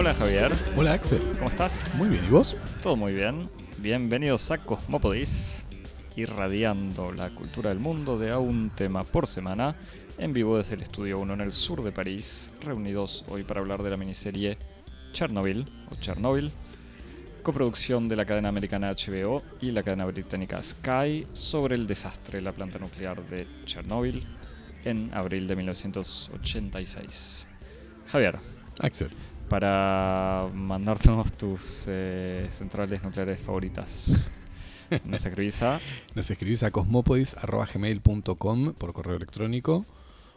Hola Javier, Hola Axel. ¿cómo estás? Muy bien, ¿y vos? Todo muy bien. Bienvenidos a Cosmópodis, irradiando la cultura del mundo de a un tema por semana, en vivo desde el Estudio 1 en el sur de París, reunidos hoy para hablar de la miniserie Chernobyl, o Chernobyl, coproducción de la cadena americana HBO y la cadena británica Sky, sobre el desastre de la planta nuclear de Chernobyl en abril de 1986. Javier, Axel. Para mandarnos tus eh, centrales nucleares favoritas. Nos escribís a Nos escribís a cosmopodis.gmail.com por correo electrónico.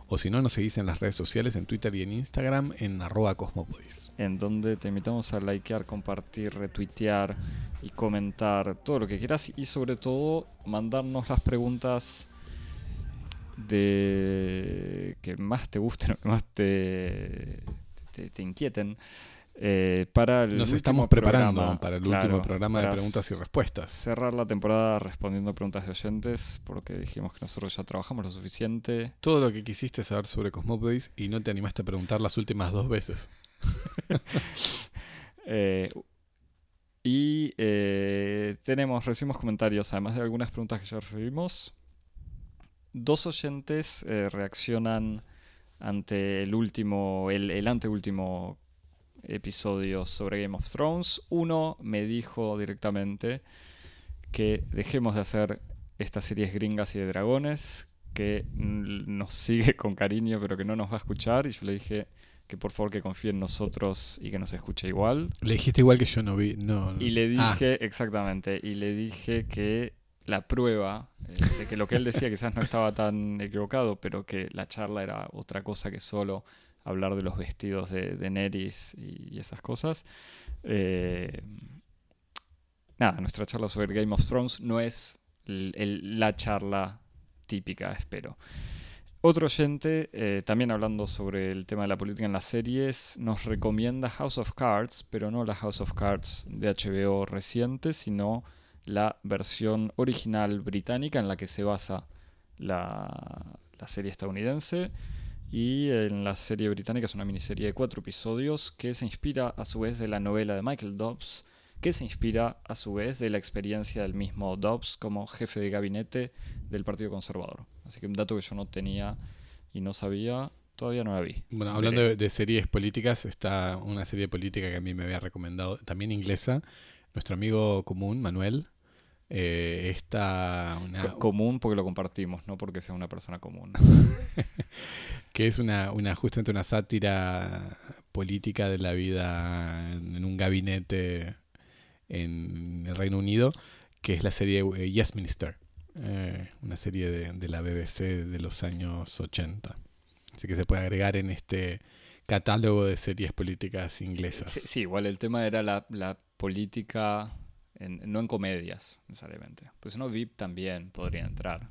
O si no, nos seguís en las redes sociales, en Twitter y en Instagram, en arroba cosmopodis. en donde te invitamos a likear, compartir, retuitear y comentar todo lo que quieras y sobre todo mandarnos las preguntas de que más te gusten o que más te, te, te inquieten eh, para el Nos estamos preparando programa, para el claro, último programa de preguntas y respuestas. cerrar la temporada respondiendo preguntas de oyentes, porque dijimos que nosotros ya trabajamos lo suficiente. Todo lo que quisiste saber sobre Cosmopodis y no te animaste a preguntar las últimas dos veces. Eh, y eh, tenemos, recibimos comentarios, además de algunas preguntas que ya recibimos. Dos oyentes reaccionan ante el último, el, el anteúltimo episodio sobre Game of Thrones. Uno me dijo directamente que dejemos de hacer estas series gringas y de dragones, que nos sigue con cariño pero que no nos va a escuchar. Y yo le dije que por favor que confíe en nosotros y que nos escuche igual. Le dijiste igual que yo no vi. No, Y le Ah, dije, exactamente, y le dije que la prueba eh, de que lo que él decía quizás no estaba tan equivocado, pero que la charla era otra cosa que solo hablar de los vestidos de, de Neris y, esas cosas. Eh, nada, nuestra charla sobre Game of Thrones no es la charla típica, espero. Otro oyente, eh, también hablando sobre el tema de la política en las series, nos recomienda House of Cards, pero no la House of Cards de HBO reciente, sino la versión original británica en la que se basa la, la serie estadounidense. Y en la serie británica es una miniserie de cuatro episodios que se inspira a su vez de la novela de Michael Dobbs, que se inspira a su vez de la experiencia del mismo Dobbs como jefe de gabinete del Partido Conservador. Así que un dato que yo no tenía y no sabía, todavía no la vi. Bueno, hablando de, de series políticas, está una serie política que a mí me había recomendado, también inglesa, nuestro amigo común, Manuel. Eh, está una, Co- común porque lo compartimos, no porque sea una persona común. que es una, una justamente una sátira política de la vida en un gabinete en el Reino Unido, que es la serie eh, Yes Minister, eh, una serie de, de la BBC de los años 80. Así que se puede agregar en este catálogo de series políticas inglesas. Sí, sí, igual el tema era la, la política, en- no en comedias necesariamente. Pues no VIP también podría entrar.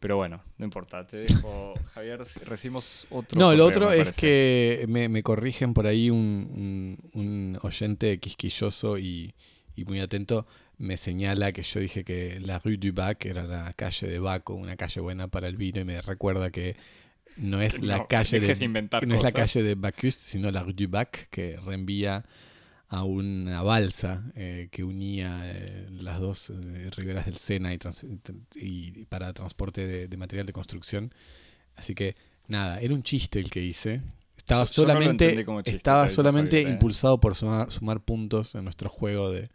Pero bueno, no importa. Te dejo, Javier, recibimos otro. No, lo otro es parece. que me, me corrigen por ahí un, un- un oyente quisquilloso y, y muy atento. Me señala que yo dije que la Rue du Bac era la calle de Baco, una calle buena para el vino, y me recuerda que no es la No, calle de, de no es la calle de Bacchus, sino la Rue du Bac, que reenvía a una balsa eh, que unía eh, las dos eh, riberas del Sena y, trans- y para transporte de, de material de construcción. Así que nada, era un chiste el que hice. Estaba Yo- yo no lo solamente, chiste, estaba solamente Javier, eh. impulsado por sumar, sumar puntos en nuestro juego de,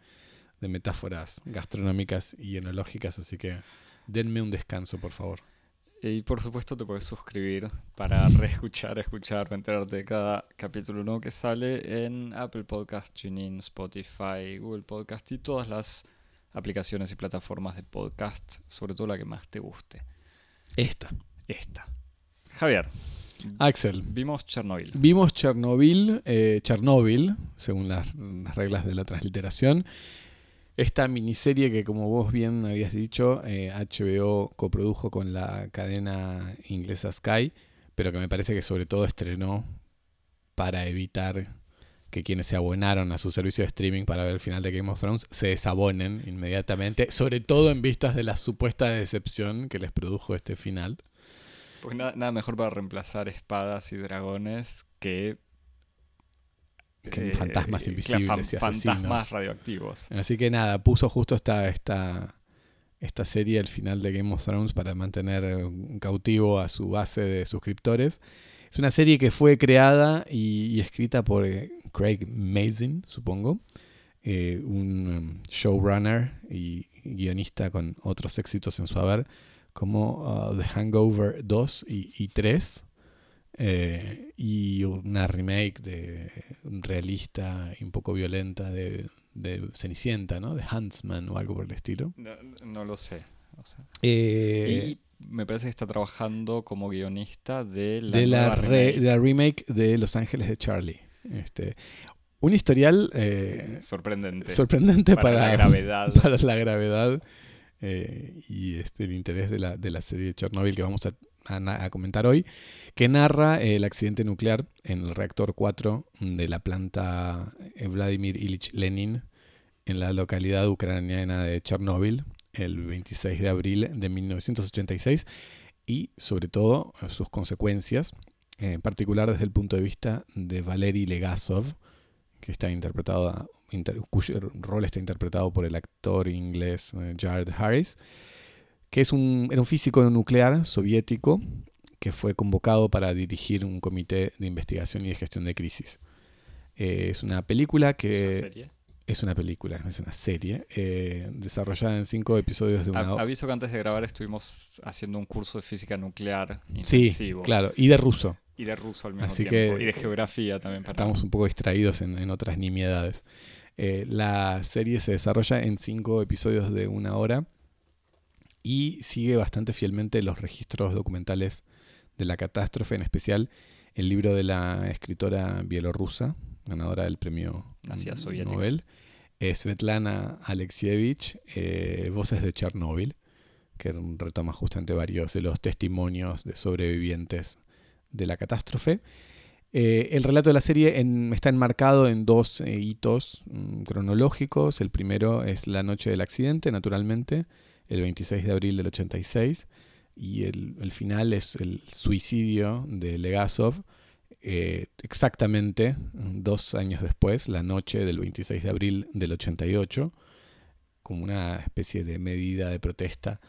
de metáforas gastronómicas y enológicas, así que denme un descanso, por favor. Y por supuesto te puedes suscribir para reescuchar, escuchar, enterarte de cada capítulo nuevo que sale en Apple Podcast, TuneIn, Spotify, Google Podcast y todas las aplicaciones y plataformas de podcast, sobre todo la que más te guste. Esta. Esta. Javier, Axel, vimos Chernobyl. Vimos Chernobyl, eh, Chernobyl, según las, las reglas de la transliteración. Esta miniserie que, como vos bien habías dicho, eh, HBO coprodujo con la cadena inglesa Sky, pero que me parece que sobre todo estrenó para evitar que quienes se abonaron a su servicio de streaming para ver el final de Game of Thrones se desabonen inmediatamente, sobre todo en vistas de la supuesta decepción que les produjo este final. Pues nada, nada mejor para reemplazar espadas y dragones que que fantasmas invisibles y asesinos. Fantasmas radioactivos. Así que nada, puso justo esta, esta, esta serie al final de Game of Thrones para mantener cautivo a su base de suscriptores. Es una serie que fue creada y, escrita por eh, Craig Mazin, supongo, eh, un um, showrunner y guionista con otros éxitos en su haber, como uh, The Hangover 2 y, 3, eh, y una remake de realista y un poco violenta de, Cenicienta, ¿no? De Huntsman o algo por el estilo. No, lo sé. y me parece que está trabajando como guionista de la, de la, remake. de Los Ángeles de Charlie. Este, un historial eh, sorprendente, sorprendente para, la gravedad, para la gravedad eh, y este, el interés de la, de la serie de Chernobyl que vamos a, a, comentar hoy, que narra el accidente nuclear en el reactor 4 de la planta eh, Vladimir Ilich Lenin en la localidad ucraniana de Chernobyl, el 26 de abril de 1986 y sobre todo sus consecuencias, en particular desde el punto de vista de Valery Legasov, que está interpretado, cuyo rol está interpretado por el actor inglés eh, Jared Harris, que es un, era un físico nuclear soviético que fue convocado para dirigir un comité de investigación y de gestión de crisis. Eh, es una película que... Es una película, es una serie eh, desarrollada en cinco episodios de una hora. Aviso que antes de grabar estuvimos haciendo un curso de física nuclear intensivo. Sí, claro, y de ruso. Y de ruso al mismo tiempo. y de geografía también. Estamos un poco distraídos en, otras nimiedades. Eh, la serie se desarrolla en cinco episodios de una hora y sigue bastante fielmente los registros documentales de la catástrofe, en especial el libro de la escritora bielorrusa, ganadora del premio Nobel, Svetlana Alexievich, eh, Voces de Chernóbil, que retoma justamente varios de los testimonios de sobrevivientes de la catástrofe. Eh, el relato de la serie está enmarcado en dos eh, hitos mm, cronológicos. El primero es la noche del accidente, naturalmente, el 26 de abril del 86, y el, final es el suicidio de Legasov, eh, exactamente dos años después, la noche del 26 de abril del 88, como una especie de medida de protesta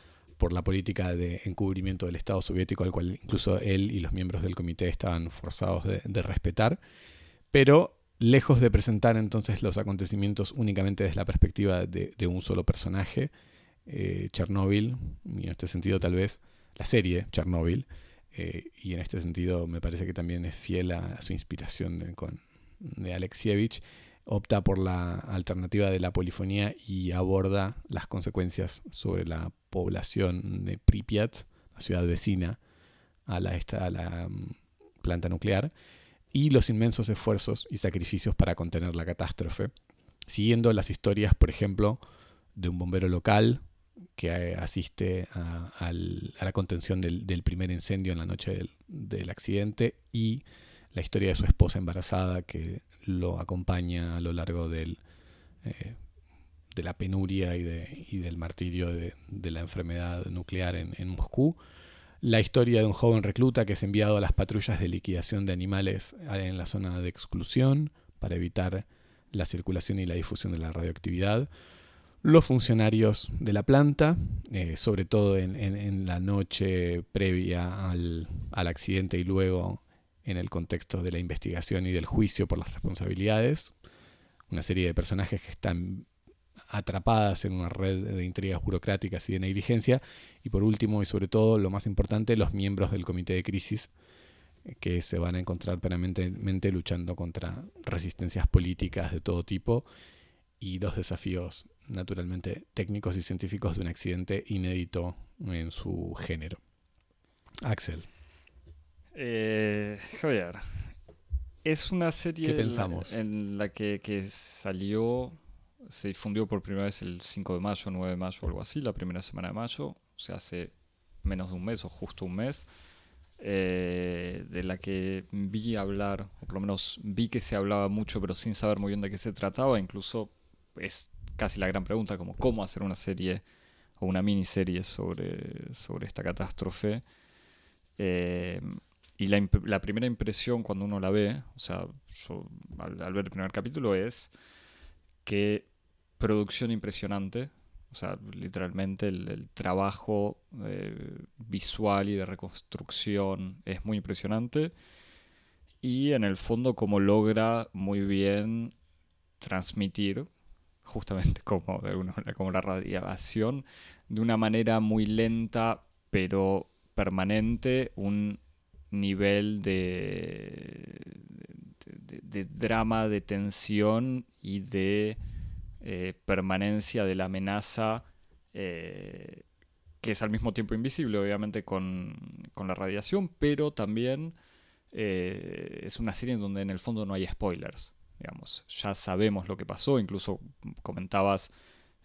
por la política de encubrimiento del Estado soviético, al cual incluso él y los miembros del comité estaban forzados de, respetar, pero lejos de presentar entonces los acontecimientos únicamente desde la perspectiva de, un solo personaje, eh, Chernóbil, y en este sentido tal vez la serie Chernóbil, eh, y en este sentido me parece que también es fiel a, su inspiración de, con, de Alexievich, opta por la alternativa de la polifonía y aborda las consecuencias sobre la población de Pripyat, la ciudad vecina a la, esta, a la mm, planta nuclear, y los inmensos esfuerzos y sacrificios para contener la catástrofe, siguiendo las historias, por ejemplo, de un bombero local que eh, asiste a, la contención del, primer incendio en la noche del, accidente y la historia de su esposa embarazada que lo acompaña a lo largo eh, de la penuria y, del martirio de, la enfermedad nuclear en, Moscú. La historia de un joven recluta que es enviado a las patrullas de liquidación de animales en la zona de exclusión para evitar la circulación y la difusión de la radioactividad los funcionarios de la planta, eh, sobre todo en, la noche previa al, accidente y luego en el contexto de la investigación y del juicio por las responsabilidades. Una serie de personajes que están atrapadas en una red de intrigas burocráticas y de negligencia. Y por último, y sobre todo, lo más importante, los miembros del comité de crisis eh, que se van a encontrar permanentemente luchando contra resistencias políticas de todo tipo y los desafíos naturalmente técnicos y científicos de un accidente inédito en su género. Axel. Eh, Javier, es una serie pensamos? En, la, que, salió, se difundió por primera vez el 5 de mayo, 9 de mayo o algo así, la primera semana de mayo, o sea, hace menos de un mes o justo un mes, eh, de la que vi hablar, o por lo menos vi que se hablaba mucho, pero sin saber muy bien de qué se trataba, incluso es casi la gran pregunta, como cómo hacer una serie o una miniserie sobre, sobre esta catástrofe. Eh, y la, primera impresión cuando uno la ve, o sea, al, ver el primer capítulo es que producción impresionante, o sea, literalmente el, trabajo eh, visual y de reconstrucción es muy impresionante. Y en el fondo como logra muy bien transmitir, justamente como, de alguna manera, como la radiación, de una manera muy lenta pero permanente, un nivel de, de, drama, de tensión y de eh, permanencia de la amenaza eh, que es al mismo tiempo invisible, obviamente, con, la radiación, pero también eh, es una serie en donde en el fondo no hay spoilers. Digamos, ya sabemos lo que pasó, incluso comentabas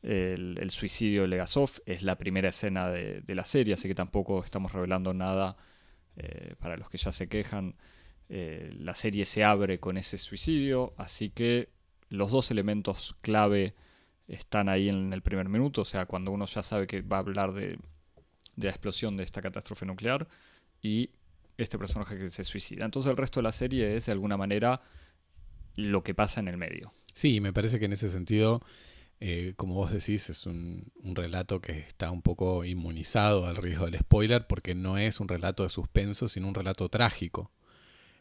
el, suicidio de Legasov, es la primera escena de, la serie, así que tampoco estamos revelando nada eh, para los que ya se quejan, eh, la serie se abre con ese suicidio, así que los dos elementos clave están ahí en el primer minuto, o sea, cuando uno ya sabe que va a hablar de, la explosión de esta catástrofe nuclear y este personaje que se suicida. Entonces el resto de la serie es de alguna manera lo que pasa en el medio. Sí, me parece que en ese sentido eh, como vos decís, es un, relato que está un poco inmunizado al riesgo del spoiler porque no es un relato de suspenso, sino un relato trágico,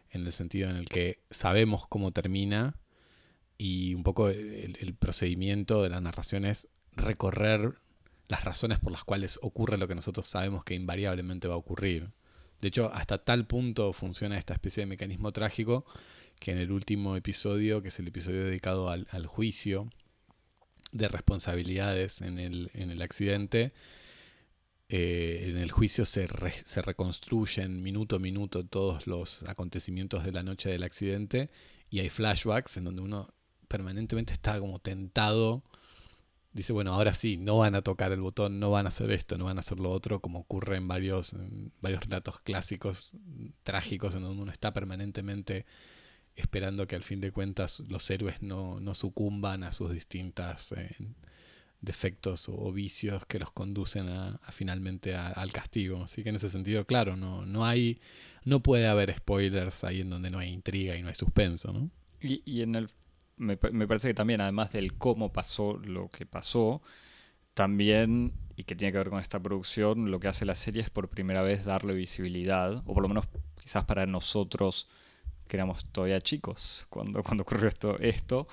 en el sentido en el que sabemos cómo termina y un poco el, procedimiento de la narración es recorrer las razones por las cuales ocurre lo que nosotros sabemos que invariablemente va a ocurrir. De hecho, hasta tal punto funciona esta especie de mecanismo trágico que en el último episodio, que es el episodio dedicado al juicio, de responsabilidades en el, en el accidente. Eh, en el juicio se, se, reconstruyen minuto a minuto todos los acontecimientos de la noche del accidente y hay flashbacks en donde uno permanentemente está como tentado. Dice, bueno, ahora sí, no van a tocar el botón, no van a hacer esto, no van a hacer lo otro, como ocurre en varios, en varios relatos clásicos, trágicos, en donde uno está permanentemente esperando que al fin de cuentas los héroes no, sucumban a sus distintos eh, defectos o, vicios que los conducen a, finalmente al castigo. Así que en ese sentido, claro, no, no hay, no puede haber spoilers ahí en donde no hay intriga y no hay suspenso, ¿no? Y, en el me, me, parece que también, además del cómo pasó lo que pasó, también, y que tiene que ver con esta producción, lo que hace la serie es por primera vez darle visibilidad, o por lo menos quizás para nosotros que éramos todavía chicos cuando, cuando ocurrió esto, esto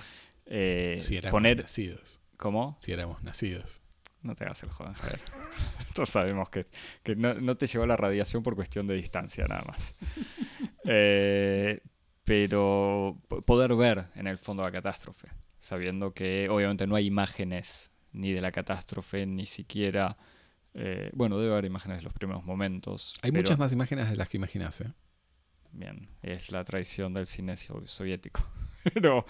eh, si éramos nacidos. ¿Cómo? Si éramos nacidos. No te hagas el joven, Javier. Todos sabemos que, no, te llegó la radiación por cuestión de distancia, nada más. Eh, pero poder ver en el fondo la catástrofe, sabiendo que obviamente no hay imágenes ni de la catástrofe, ni siquiera... Eh, bueno, debe haber imágenes de los primeros momentos. Hay muchas más imágenes de las que imaginas, ¿eh? Bien, es la traición del cine soviético. pero,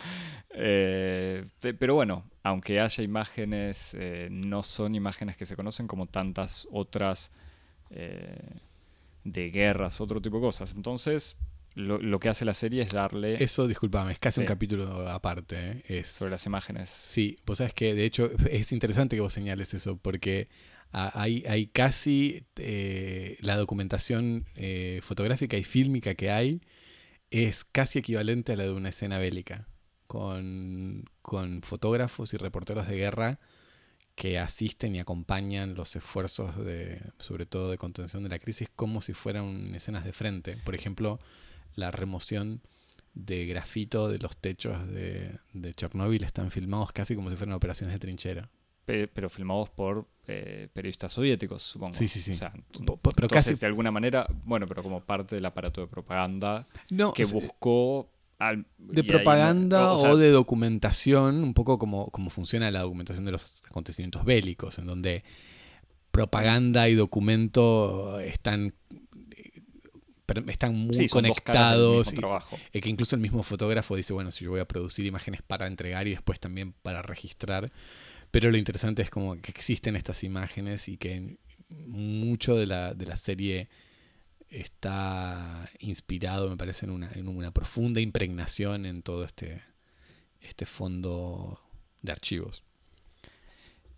eh, pero bueno, aunque haya imágenes, eh, no son imágenes que se conocen como tantas otras eh, de guerras, otro tipo de cosas. Entonces, lo, que hace la serie es darle... Eso, discúlpame, es casi un capítulo aparte. Es... Sobre las imágenes. Sí, vos sabes que de hecho es interesante que vos señales eso, porque hay, hay casi eh, la documentación eh, fotográfica y fílmica que hay es casi equivalente a la de una escena bélica, con, fotógrafos y reporteros de guerra que asisten y acompañan los esfuerzos de, sobre todo de contención de la crisis, como si fueran escenas de frente. Por ejemplo, la remoción de grafito de los techos de, de Chernóbil están filmados casi como si fueran operaciones de trinchera pero filmados por eh, periodistas soviéticos, supongo. Sí, sí, sí. pero casi... de alguna manera, bueno, pero como parte del aparato de propaganda que buscó... de propaganda o, de documentación, un poco como, como funciona la documentación de los acontecimientos bélicos, en donde propaganda y documento están están muy conectados. y, que incluso el mismo fotógrafo dice, bueno, si yo voy a producir imágenes para entregar y después también para registrar, pero lo interesante es como que existen estas imágenes y que mucho de la, de la serie está inspirado, me parece, en una, en una profunda impregnación en todo este, este fondo de archivos.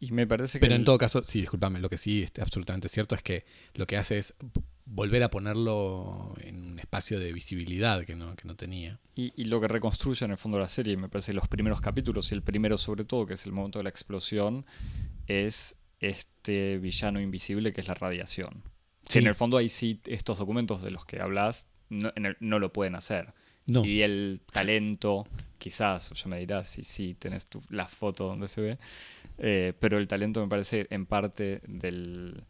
Y me parece Pero en todo caso, sí, discúlpame, lo que sí es absolutamente cierto es que lo que hace es volver a ponerlo en un espacio de visibilidad que no, que no tenía. Y, y, lo que reconstruye en el fondo la serie, me parece, los primeros capítulos, y el primero sobre todo, que es el momento de la explosión, es este villano invisible que es la radiación. Que en el fondo ahí sí, estos documentos de los que hablas no, no lo pueden hacer. Y el talento, quizás, ya me dirás si sí tenés tu, la foto donde se ve, eh, pero el talento me parece en parte del,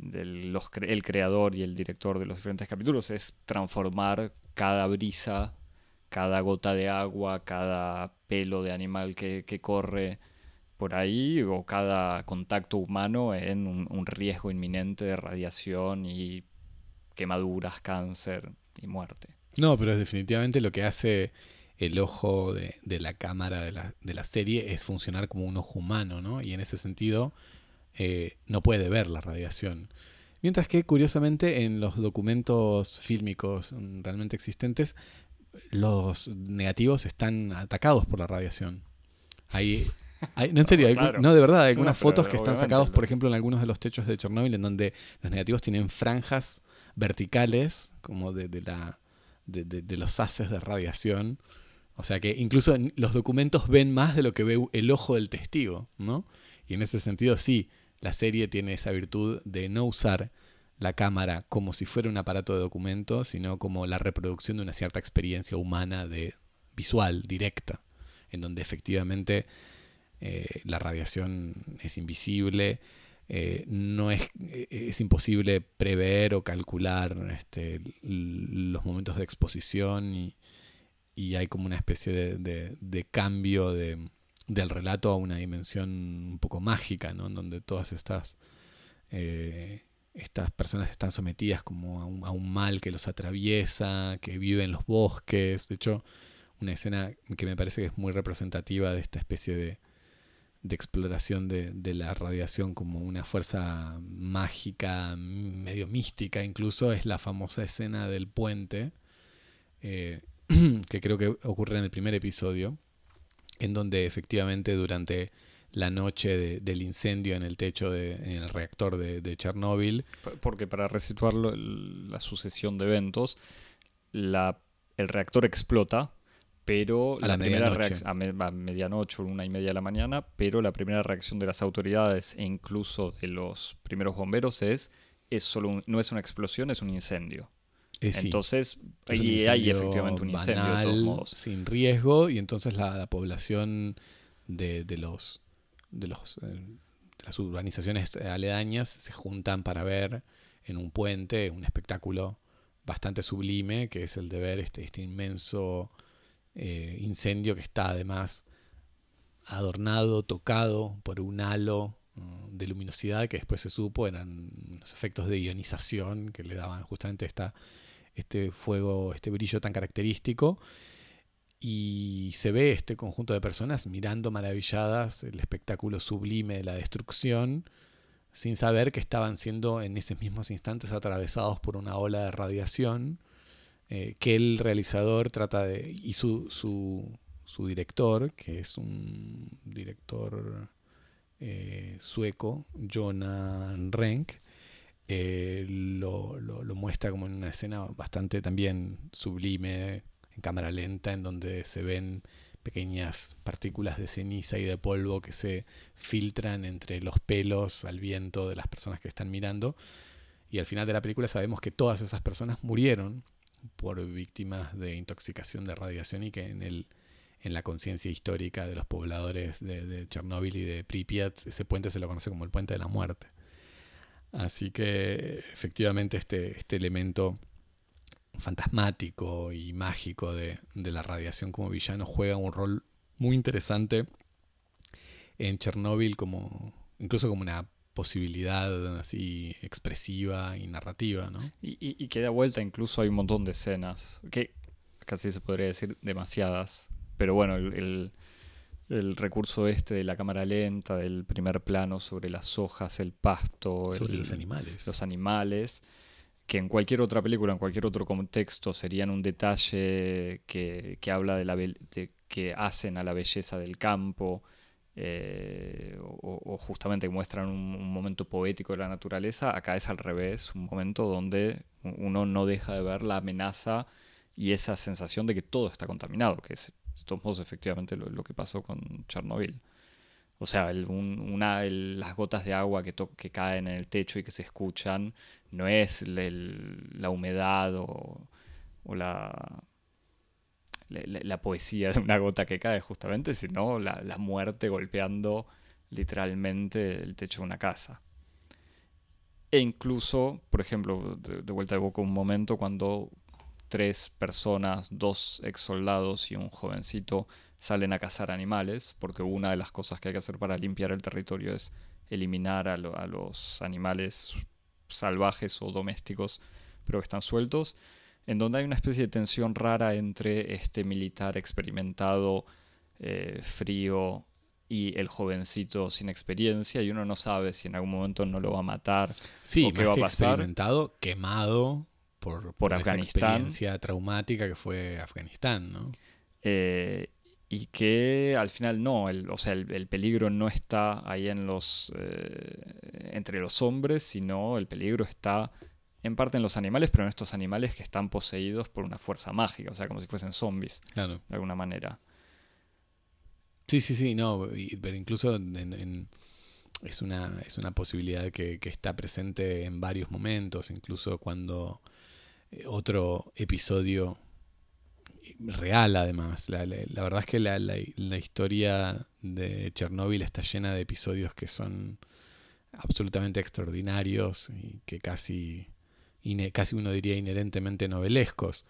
del el creador y el director de los diferentes capítulos es transformar cada brisa, cada gota de agua, cada pelo de animal que, que corre por ahí o cada contacto humano en un, riesgo inminente de radiación y quemaduras, cáncer y muerte. No, pero es definitivamente lo que hace el ojo de, la cámara de la, de la, serie es funcionar como un ojo humano, ¿no? Y en ese sentido eh, no puede ver la radiación. Mientras que, curiosamente, en los documentos fílmicos realmente existentes, los negativos están atacados por la radiación. Hay no, en serio, no, de verdad, hay algunas fotos que están sacados, por ejemplo, en algunos de los techos de Chernobyl, en donde los negativos tienen franjas verticales, como de, la, de, los haces de radiación. O sea que incluso los documentos ven más de lo que ve el ojo del testigo, ¿no? Y en ese sentido, sí, la serie tiene esa virtud de no usar la cámara como si fuera un aparato de documento, sino como la reproducción de una cierta experiencia humana de visual, directa, en donde efectivamente eh, la radiación es invisible, eh, no es, eh, es, imposible prever o calcular este, los momentos de exposición y, hay como una especie de, cambio del relato a una dimensión un poco mágica, ¿no? en donde todas estas, estas personas están sometidas como a un, a un mal que los atraviesa, que vive en los bosques. De hecho, una escena que me parece que es muy representativa de esta especie de, de exploración de, la radiación como una fuerza mágica, medio mística incluso, es la famosa escena del puente, eh, que creo que ocurre en el primer episodio, en donde efectivamente durante la noche del incendio en el techo, de, en el reactor de, Chernóbil. Porque para resituarlo, la sucesión de eventos, la, el reactor explota pero a la, primera reacción a, medianoche o una y media de la mañana, pero la primera reacción de las autoridades e incluso de los primeros bomberos es, es solo no es una explosión, es un incendio. Eh, entonces, ahí hay efectivamente un incendio de todos modos. Sin riesgo, y entonces la, población de, los de los eh, las urbanizaciones aledañas se juntan para ver en un puente un espectáculo bastante sublime, que es el de ver este, este inmenso eh, incendio que está además adornado, tocado por un halo mm, de luminosidad que después se supo eran los efectos de ionización que le daban justamente esta, este fuego, este brillo tan característico. Y se ve este conjunto de personas mirando maravilladas el espectáculo sublime de la destrucción, sin saber que estaban siendo en esos mismos instantes atravesados por una ola de radiación eh, que el realizador trata de, y su, su, director, que es un director eh, sueco, Jonah Renk, eh, lo, muestra como en una escena bastante también sublime, en cámara lenta, en donde se ven pequeñas partículas de ceniza y de polvo que se filtran entre los pelos al viento de las personas que están mirando. Y al final de la película sabemos que todas esas personas murieron por víctimas de intoxicación de radiación y que en, el, en la conciencia histórica de los pobladores de, Chernóbil y de Pripyat ese puente se lo conoce como el puente de la muerte. Así que efectivamente este, este elemento fantasmático y mágico de, de, la radiación como villano juega un rol muy interesante en Chernóbil como incluso como una posibilidad así expresiva y narrativa, ¿no? Y, y, que da vuelta incluso hay un montón de escenas, que casi se podría decir demasiadas, pero bueno, el, el, recurso este de la cámara lenta, del primer plano sobre las hojas, el pasto, sobre los animales. Los animales, que en cualquier otra película, en cualquier otro contexto, serían un detalle que, que habla de la de, que hacen a la belleza del campo, eh, o, justamente muestran un, momento poético de la naturaleza, acá es al revés, un momento donde uno no deja de ver la amenaza y esa sensación de que todo está contaminado, que es de modos efectivamente lo, que pasó con Chernobyl. O sea, una, las gotas de agua que, que caen en el techo y que se escuchan no es la humedad o, la, la, poesía de una gota que cae justamente, sino la, muerte golpeando literalmente el techo de una casa. E incluso, por ejemplo, de, vuelta de boca un momento cuando tres personas, dos ex soldados y un jovencito salen a cazar animales, porque una de las cosas que hay que hacer para limpiar el territorio es eliminar a, a los animales salvajes o domésticos, pero que están sueltos en donde hay una especie de tensión rara entre este militar experimentado, eh, frío, y el jovencito sin experiencia, y uno no sabe si en algún momento no lo va a matar sí, o qué va a pasar. experimentado, quemado por, por, Afganistán. experiencia traumática que fue Afganistán, ¿no? Eh, y que al final no, el, o sea, el, peligro no está ahí en los, eh, entre los hombres, sino el peligro está en parte en los animales, pero en estos animales que están poseídos por una fuerza mágica, o sea, como si fuesen zombies, de alguna manera. Sí, sí, sí, no, pero incluso es, una, es una posibilidad que, está presente en varios momentos, incluso cuando otro episodio real además. La, verdad es que la, la, historia de Chernóbil está llena de episodios que son absolutamente extraordinarios y que casi casi uno diría inherentemente novelescos,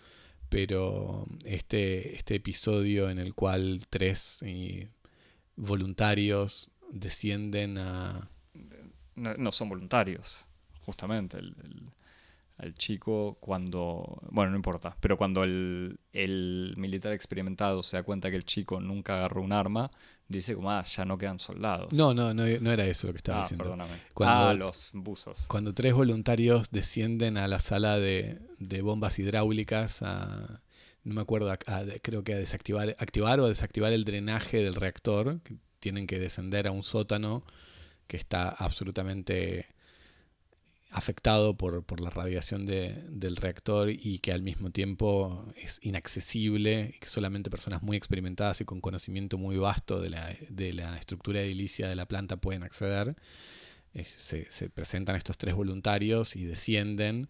pero este, este episodio en el cual tres eh, voluntarios descienden a... No, son voluntarios, justamente. El, chico cuando... Bueno, no importa, pero cuando el, el militar experimentado se da cuenta que el chico nunca agarró un arma, dice como, ah, ya no quedan soldados. No, no, no, era eso lo que estaba ah, diciendo. Perdóname. Cuando, ah, los buzos. Cuando tres voluntarios descienden a la sala de, bombas hidráulicas a, no me acuerdo, creo que a desactivar, activar o desactivar el drenaje del reactor, tienen que descender a un sótano que está absolutamente afectado por, por la radiación de, del reactor y que al mismo tiempo es inaccesible y que solamente personas muy experimentadas y con conocimiento muy vasto de la, de la estructura edilicia de la planta pueden acceder. se, se, presentan estos tres voluntarios y descienden.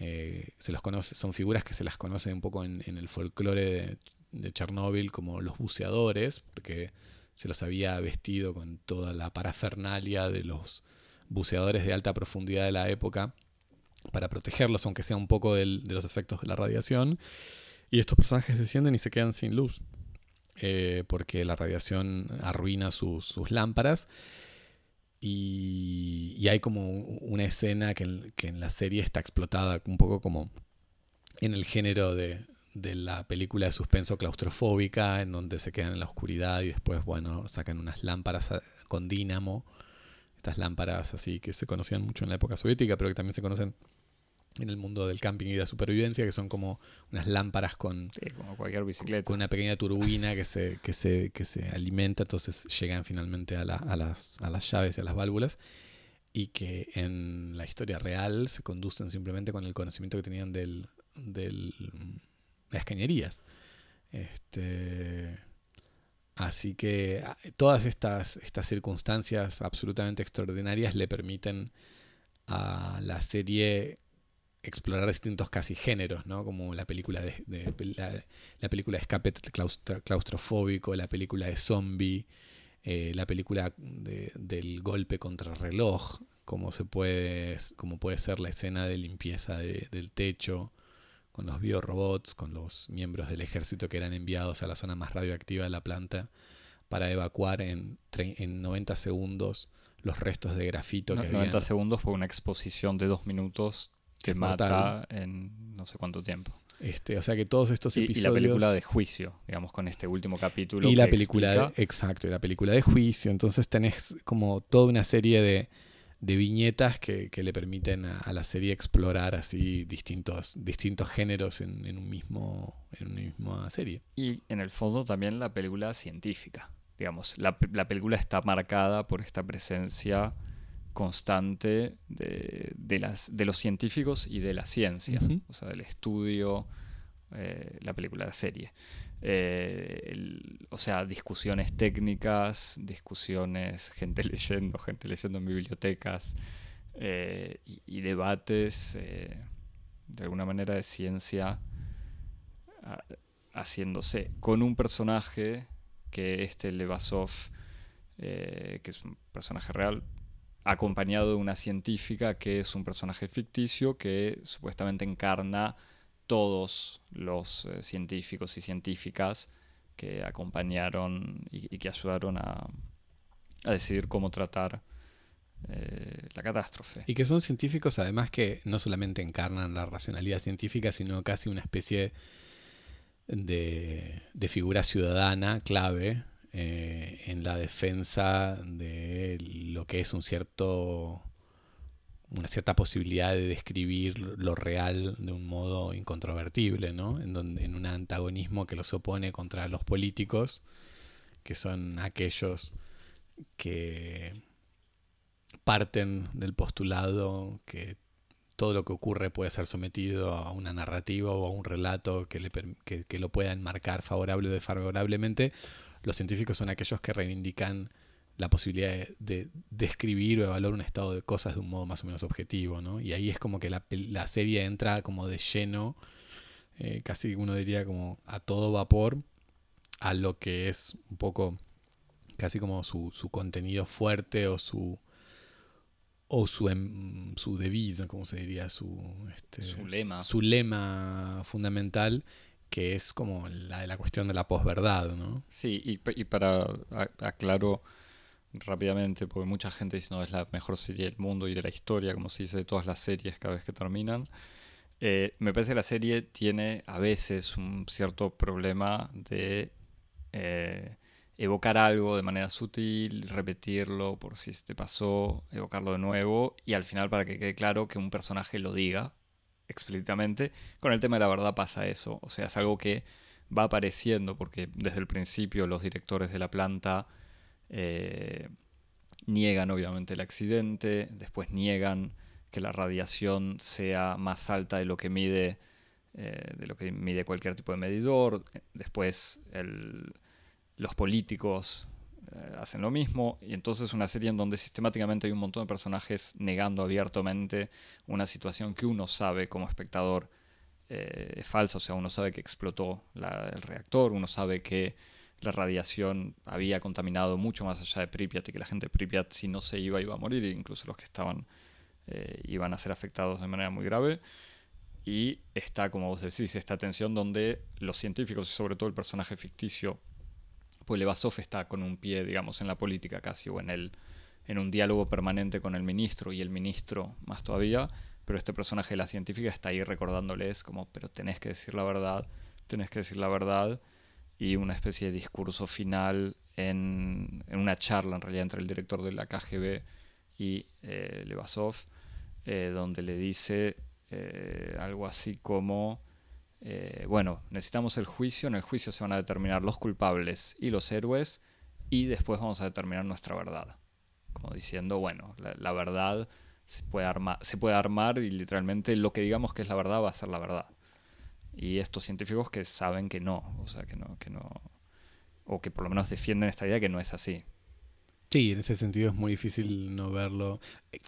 Eh, se los conoce, son figuras que se las conoce un poco en, en el folclore de, de Chernóbil como los buceadores, porque se los había vestido con toda la parafernalia de los buceadores de alta profundidad de la época para protegerlos, aunque sea un poco de los efectos de la radiación. Y estos personajes descienden y se quedan sin luz, eh, porque la radiación arruina sus, lámparas. Y, hay como una escena que en, la serie está explotada un poco como en el género de, de la película de suspenso claustrofóbica, en donde se quedan en la oscuridad y después, bueno, sacan unas lámparas con dínamo estas lámparas así que se conocían mucho en la época soviética, pero que también se conocen en el mundo del camping y de la supervivencia, que son como unas lámparas con, cualquier bicicleta. con una pequeña turbina que se, que se, que se alimenta, entonces llegan finalmente a, a, las, a las llaves y a las válvulas, y que en la historia real se conducen simplemente con el conocimiento que tenían del, del, de las cañerías. Este, Así que ah, todas estas, estas circunstancias absolutamente extraordinarias le permiten a la serie explorar distintos casi géneros, ¿no? Como la película de, la, película de escape claustrofóbico, la película de zombie, eh, la película del golpe contra el reloj, como se puede, como puede ser la escena de limpieza del techo, con los biorobots, con los miembros del ejército que eran enviados a la zona más radioactiva de la planta para evacuar en, en 90 segundos los restos de grafito. que 90 segundos fue una exposición de dos minutos que mata en no sé cuánto tiempo. Este, o sea que todos estos episodios. Y la película de juicio, digamos, con este último capítulo. Y la película, exacto, y la película de juicio. Entonces tenés como toda una serie de, de viñetas que, le permiten a, la serie explorar así distintos, distintos géneros en, un mismo, en una misma serie. Y en el fondo también la película científica. digamos, la, película está marcada por esta presencia constante de, las, de los científicos y de la ciencia, o sea, del estudio, eh, la película, la serie. Eh, o sea, discusiones técnicas, discusiones, gente leyendo, gente leyendo en bibliotecas eh, y, debates, de alguna manera, de ciencia ah, haciéndose con un personaje que este Levasov, eh, que es un personaje real, acompañado de una científica que es un personaje ficticio que supuestamente encarna todos los eh, científicos y científicas que acompañaron y, que ayudaron a, decidir cómo tratar eh, la catástrofe. Y que son científicos además que no solamente encarnan la racionalidad científica, sino casi una especie de, figura ciudadana clave eh, en la defensa de lo que es un cierto una cierta posibilidad de describir lo real de un modo incontrovertible, ¿no? En, donde, en un antagonismo que los opone contra los políticos, que son aquellos que parten del postulado que todo lo que ocurre puede ser sometido a una narrativa o a un relato que, que, lo pueda enmarcar favorable o desfavorablemente. Los científicos son aquellos que reivindican la posibilidad de, describir o evaluar un estado de cosas de un modo más o menos objetivo, ¿no? Y ahí es como que la, serie entra como de lleno, eh, casi uno diría como a todo vapor, a lo que es un poco casi como su, su contenido fuerte o su o su, em, su devisa, como se diría, su, este, su lema. Su lema fundamental, que es como la de la cuestión de la posverdad, ¿no? Sí, y, y para aclaro rápidamente, porque mucha gente dice no es la mejor serie del mundo y de la historia, como se dice de todas las series cada vez que terminan. Eh, me parece que la serie tiene a veces un cierto problema de eh, evocar algo de manera sutil, repetirlo por si te pasó, evocarlo de nuevo y al final para que quede claro que un personaje lo diga explícitamente. Con el tema de la verdad pasa eso, o sea, es algo que va apareciendo porque desde el principio los directores de la planta eh, niegan obviamente el accidente, después niegan que la radiación sea más alta de lo que mide eh, de lo que mide cualquier tipo de medidor, después los políticos eh, hacen lo mismo, y entonces una serie en donde sistemáticamente hay un montón de personajes negando abiertamente una situación que uno sabe como espectador es falsa, o sea, uno sabe que explotó el reactor, uno sabe que la radiación había contaminado mucho más allá de Pripyat y que la gente de Pripyat si no se iba iba a morir, e incluso los que estaban eh, iban a ser afectados de manera muy grave. Y está, como vos decís, esta tensión donde los científicos y sobre todo el personaje ficticio pues Levasov está con un pie, digamos, en la política casi, o en, el, en un diálogo permanente con el ministro y el ministro más todavía, pero este personaje de la científica está ahí recordándoles como, pero tenés que decir la verdad, tenés que decir la verdad, y una especie de discurso final en, una charla en realidad entre el director de la KGB y eh, Levasov, eh, donde le dice eh, algo así como eh, bueno, necesitamos el juicio, en el juicio se van a determinar los culpables y los héroes y después vamos a determinar nuestra verdad. Como diciendo, bueno, la, verdad se puede, se puede armar y literalmente lo que digamos que es la verdad va a ser la verdad. Y estos científicos que saben que no, o sea, que no, que no, o que por lo menos defienden esta idea que no es así. Sí, en ese sentido es muy difícil no verlo.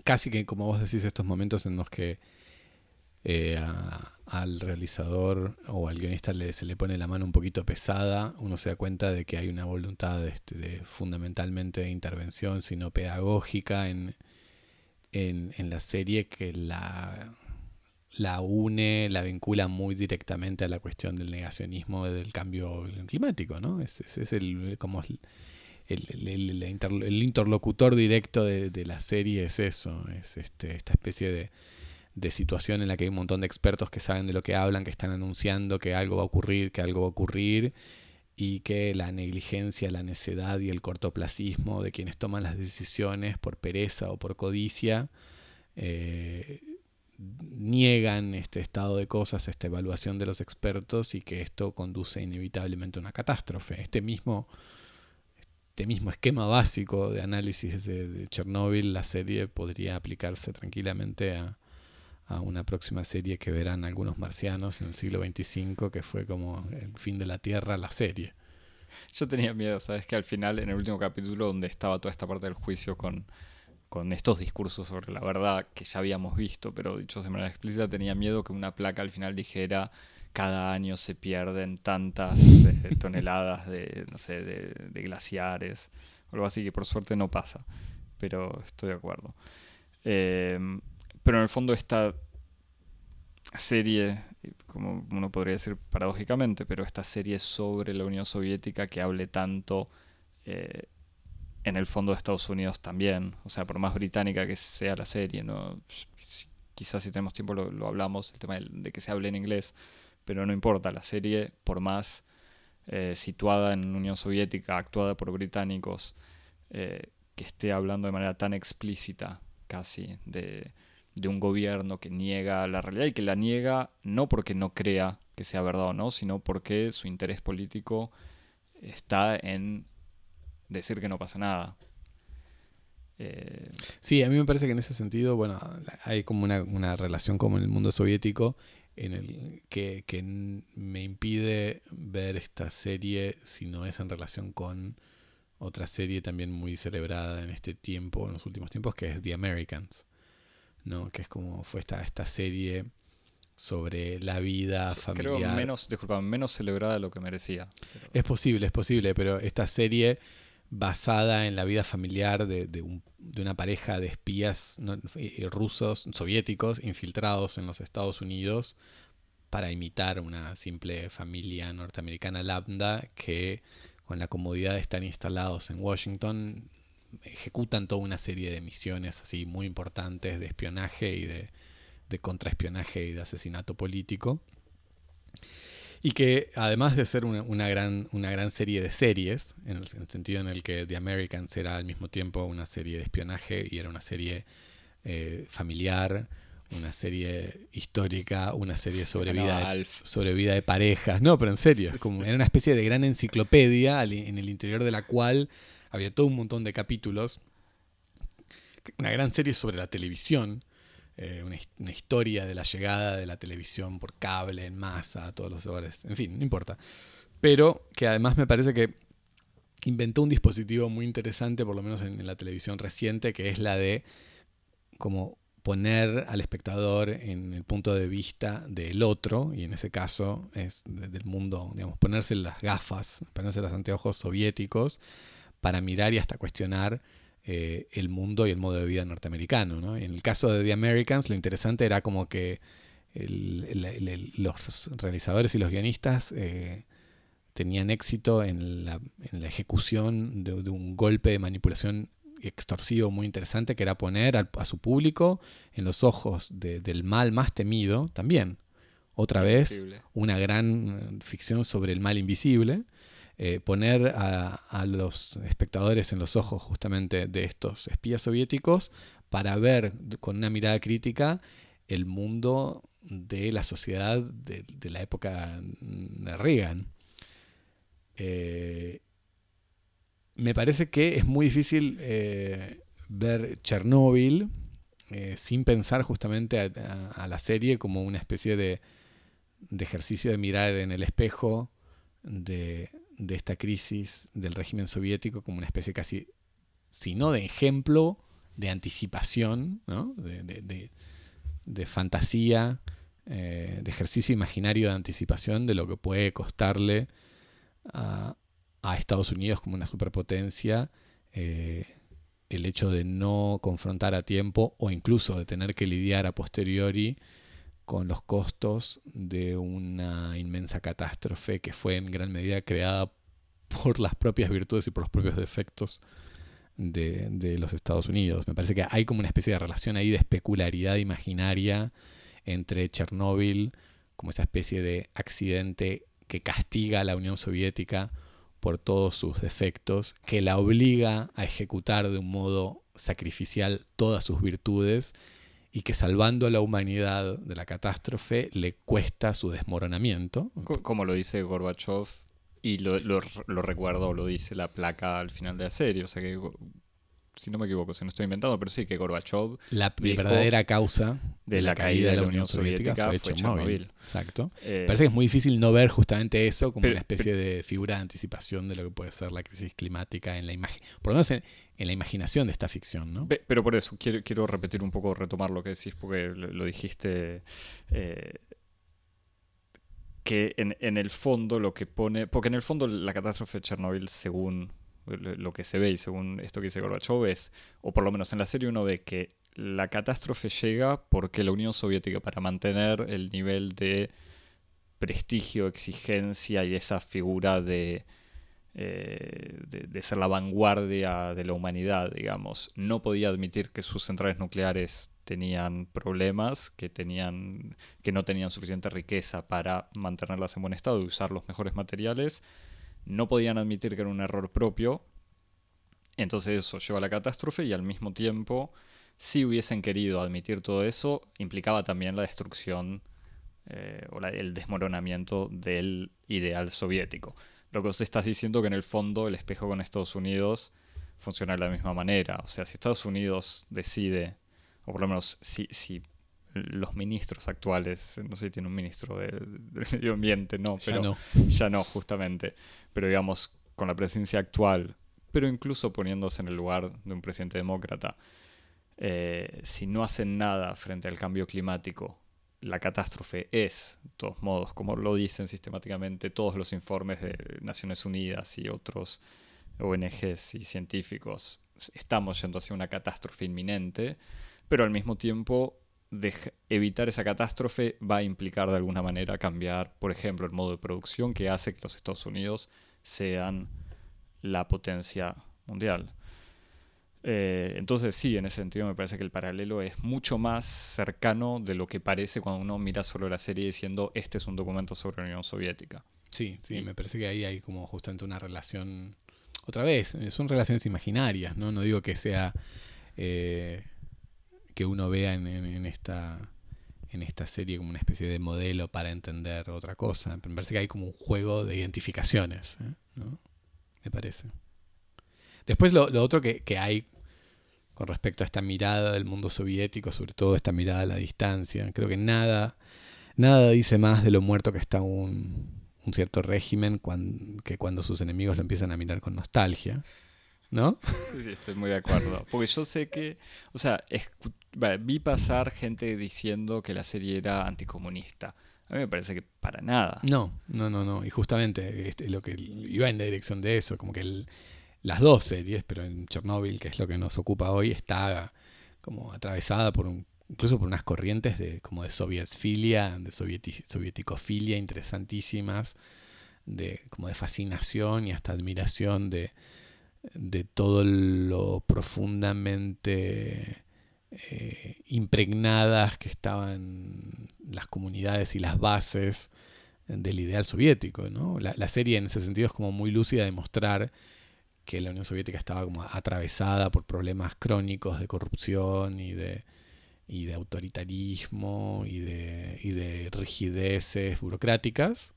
Casi que, como vos decís, estos momentos en los que eh, al realizador o al guionista le, se le pone la mano un poquito pesada, uno se da cuenta de que hay una voluntad este, de, fundamentalmente de intervención, sino pedagógica en, en, la serie que la, la une, la vincula muy directamente a la cuestión del negacionismo del cambio climático, ¿no? Es, el, como el, interlocutor directo de, la serie es eso, es este, esta especie de de situación en la que hay un montón de expertos que saben de lo que hablan, que están anunciando que algo va a ocurrir, que algo va a ocurrir, y que la negligencia, la necedad y el cortoplacismo de quienes toman las decisiones por pereza o por codicia eh, niegan este estado de cosas, esta evaluación de los expertos y que esto conduce inevitablemente a una catástrofe. Este mismo este mismo esquema básico de análisis de, Chernóbil, la serie podría aplicarse tranquilamente a, a, una próxima serie que verán algunos marcianos en el siglo XXV, que fue como el fin de la Tierra, la serie. Yo tenía miedo, ¿sabes? Que al final, en el último capítulo, donde estaba toda esta parte del juicio con, con estos discursos sobre la verdad que ya habíamos visto, pero dicho de manera explícita, tenía miedo que una placa al final dijera cada año se pierden tantas eh, toneladas de, no sé, de, glaciares, o algo así, que por suerte no pasa, pero estoy de acuerdo. Em, pero en el fondo esta serie, como uno podría decir paradójicamente, pero esta serie sobre la Unión Soviética que hable tanto eh, en el fondo de Estados Unidos también, o sea, por más británica que sea la serie, ¿no? quizás si tenemos tiempo lo, hablamos, el tema de que se hable en inglés, pero no importa, la serie, por más eh, situada en Unión Soviética, actuada por británicos, eh, que esté hablando de manera tan explícita casi de, un gobierno que niega la realidad y que la niega no porque no crea que sea verdad o no, sino porque su interés político está en decir que no pasa nada. Eh, sí, a mí me parece que en ese sentido, bueno, hay como una, una relación como en el mundo soviético en el que, me impide ver esta serie si no es en relación con otra serie también muy celebrada en este tiempo, en los últimos tiempos, que es The Americans, ¿no? Que es como fue esta, esta serie sobre la vida familiar. Creo menos, disculpa, menos celebrada de lo que merecía. Es posible, es posible, pero esta serie basada en la vida familiar de, un, de una pareja de espías eh, rusos, soviéticos, infiltrados en los Estados Unidos para imitar una simple familia norteamericana lambda que con la comodidad de estar instalados en Washington ejecutan toda una serie de misiones así muy importantes de espionaje y de, de contraespionaje y de asesinato político. Y que además de ser una, gran, una gran serie de series, en el, sentido en el que The Americans era al mismo tiempo una serie de espionaje y era una serie eh, familiar, una serie histórica, una serie sobre, vida, de, sobre vida de parejas. No, pero en serio, es como, era una especie de gran enciclopedia en el interior de la cual había todo un montón de capítulos. Una gran serie sobre la televisión eh, una, historia de la llegada de la televisión por cable en masa a todos los hogares. En fin, no importa. Pero que además me parece que inventó un dispositivo muy interesante, por lo menos en, la televisión reciente, que es la de como poner al espectador en el punto de vista del otro, y en ese caso es del mundo, digamos, ponerse las gafas, ponerse los anteojos soviéticos para mirar y hasta cuestionar eh, el mundo y el modo de vida norteamericano. En el caso de The Americans, lo interesante era como que los realizadores y los guionistas eh, tenían éxito en la, ejecución de, un golpe de manipulación extorsivo muy interesante que era poner a, su público en los ojos del mal más temido también. Otra vez, una gran eh, ficción sobre el mal invisible eh, poner a, los espectadores en los ojos justamente de estos espías soviéticos para ver con una mirada crítica el mundo de la sociedad de, la época de Reagan. Eh, me parece que es muy difícil eh, ver Chernóbil sin pensar justamente a, la serie como una especie de, de ejercicio de mirar en el espejo de, de esta crisis del régimen soviético como una especie casi, si no de ejemplo, de anticipación, de, fantasía, eh, de ejercicio imaginario de anticipación de lo que puede costarle a, Estados Unidos como una superpotencia eh, el hecho de no confrontar a tiempo o incluso de tener que lidiar a posteriori con los costos de una inmensa catástrofe que fue en gran medida creada por las propias virtudes y por los propios defectos de, los Estados Unidos. Me parece que hay como una especie de relación ahí de especularidad imaginaria entre Chernóbil, como esa especie de accidente que castiga a la Unión Soviética por todos sus defectos, que la obliga a ejecutar de un modo sacrificial todas sus virtudes y que salvando a la humanidad de la catástrofe le cuesta su desmoronamiento. Como lo dice Gorbachev Y lo, lo, lo recuerdo, lo dice la placa al final de la serie. O sea que si no me equivoco, si no estoy inventando, pero sí que Gorbachev. La verdadera causa de la, caída de la Unión Soviética, fue, Chernobyl. Exacto. Eh, Parece que es muy difícil no ver justamente eso como una especie de figura de anticipación de lo que puede ser la crisis climática en la imagen. Por lo menos en, la imaginación de esta ficción, ¿no? Pero por eso, quiero, quiero repetir un poco, retomar lo que decís, porque lo, dijiste. Eh, que en, en, el fondo lo que pone. Porque en el fondo la catástrofe de Chernobyl, según lo que se ve y según esto que dice Gorbachev es, o por lo menos en la serie uno ve que la catástrofe llega porque la Unión Soviética para mantener el nivel de prestigio, exigencia y esa figura de, eh, de, ser la vanguardia de la humanidad, digamos, no podía admitir que sus centrales nucleares tenían problemas, que, tenían, que no tenían suficiente riqueza para mantenerlas en buen estado y usar los mejores materiales, no podían admitir que era un error propio, entonces eso lleva a la catástrofe y al mismo tiempo, si hubiesen querido admitir todo eso, implicaba también la destrucción eh, o el desmoronamiento del ideal soviético. Lo que usted está diciendo que en el fondo el espejo con Estados Unidos funciona de la misma manera. O sea, si Estados Unidos decide, o por lo menos si, si los ministros actuales, no sé si tiene un ministro del medio ambiente, no, pero ya no. ya no, justamente. Pero digamos, con la presidencia actual, pero incluso poniéndose en el lugar de un presidente demócrata, eh, si no hacen nada frente al cambio climático, la catástrofe es, de todos modos, como lo dicen sistemáticamente todos los informes de Naciones Unidas y otros ONGs y científicos, estamos yendo hacia una catástrofe inminente, pero al mismo tiempo evitar esa catástrofe va a implicar de alguna manera cambiar, por ejemplo, el modo de producción que hace que los Estados Unidos sean la potencia mundial. Eh, entonces sí, en ese sentido me parece que el paralelo es mucho más cercano de lo que parece cuando uno mira solo la serie diciendo este es un documento sobre la Unión Soviética. Sí, sí, me parece que ahí hay como justamente una relación, otra vez, son relaciones imaginarias, ¿no? No digo que sea eh, que uno vea en, esta en esta serie como una especie de modelo para entender otra cosa. Me parece que hay como un juego de identificaciones, ¿eh? ¿no? Me parece. Después lo, otro que, hay con respecto a esta mirada del mundo soviético, sobre todo esta mirada a la distancia, creo que nada, nada dice más de lo muerto que está un, cierto régimen que cuando sus enemigos lo empiezan a mirar con nostalgia. ¿no? Sí, sí, estoy muy de acuerdo. Porque yo sé que, o sea, vi pasar gente diciendo que la serie era anticomunista. A mí me parece que para nada. No, no, no, no. Y justamente este, lo que iba en la dirección de eso, como que las dos series, pero en Chernobyl, que es lo que nos ocupa hoy, está como atravesada por un, incluso por unas corrientes de como de sovietfilia, de sovieticofilia interesantísimas, de como de fascinación y hasta admiración de, de todo lo profundamente eh, impregnadas que estaban las comunidades y las bases del ideal soviético. ¿no? La, serie en ese sentido es como muy lúcida de mostrar que la Unión Soviética estaba como atravesada por problemas crónicos de corrupción y de, y de autoritarismo y de, y de rigideces burocráticas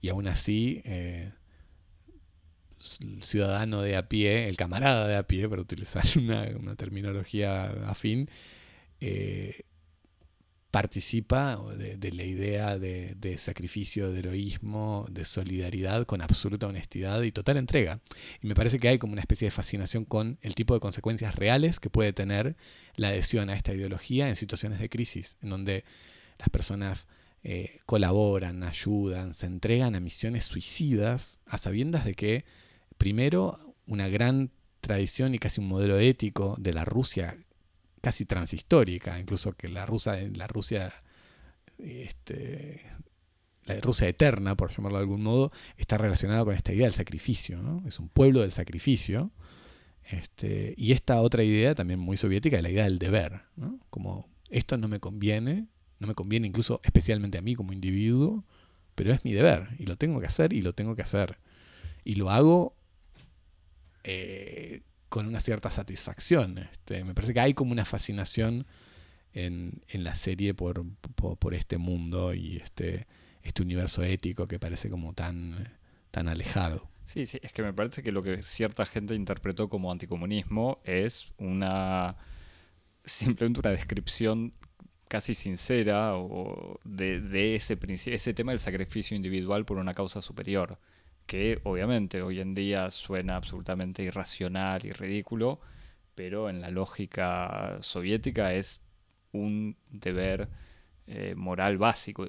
y aún así eh, ciudadano de a pie, el camarada de a pie, para utilizar una, terminología afín, eh, participa de, la idea de, sacrificio, de heroísmo, de solidaridad con absoluta honestidad y total entrega. Y me parece que hay como una especie de fascinación con el tipo de consecuencias reales que puede tener la adhesión a esta ideología en situaciones de crisis, en donde las personas eh, colaboran, ayudan, se entregan a misiones suicidas a sabiendas de que primero, una gran tradición y casi un modelo ético de la Rusia casi transhistórica, incluso que la, Rusia, la Rusia, este, la Rusia eterna, por llamarlo de algún modo, está relacionada con esta idea del sacrificio, ¿no? Es un pueblo del sacrificio. Este, y esta otra idea también muy soviética, la idea del deber, ¿no? Como esto no me conviene, no me conviene incluso especialmente a mí como individuo, pero es mi deber y lo tengo que hacer y lo tengo que hacer. Y lo hago eh, con una cierta satisfacción. Este, me parece que hay como una fascinación en, la serie por, este mundo y este, este universo ético que parece como tan, alejado. Sí, sí, es que me parece que lo que cierta gente interpretó como anticomunismo es una simplemente una descripción casi sincera de, ese tema del sacrificio individual por una causa superior, que obviamente hoy en día suena absolutamente irracional y ridículo, pero en la lógica soviética es un deber eh, moral básico,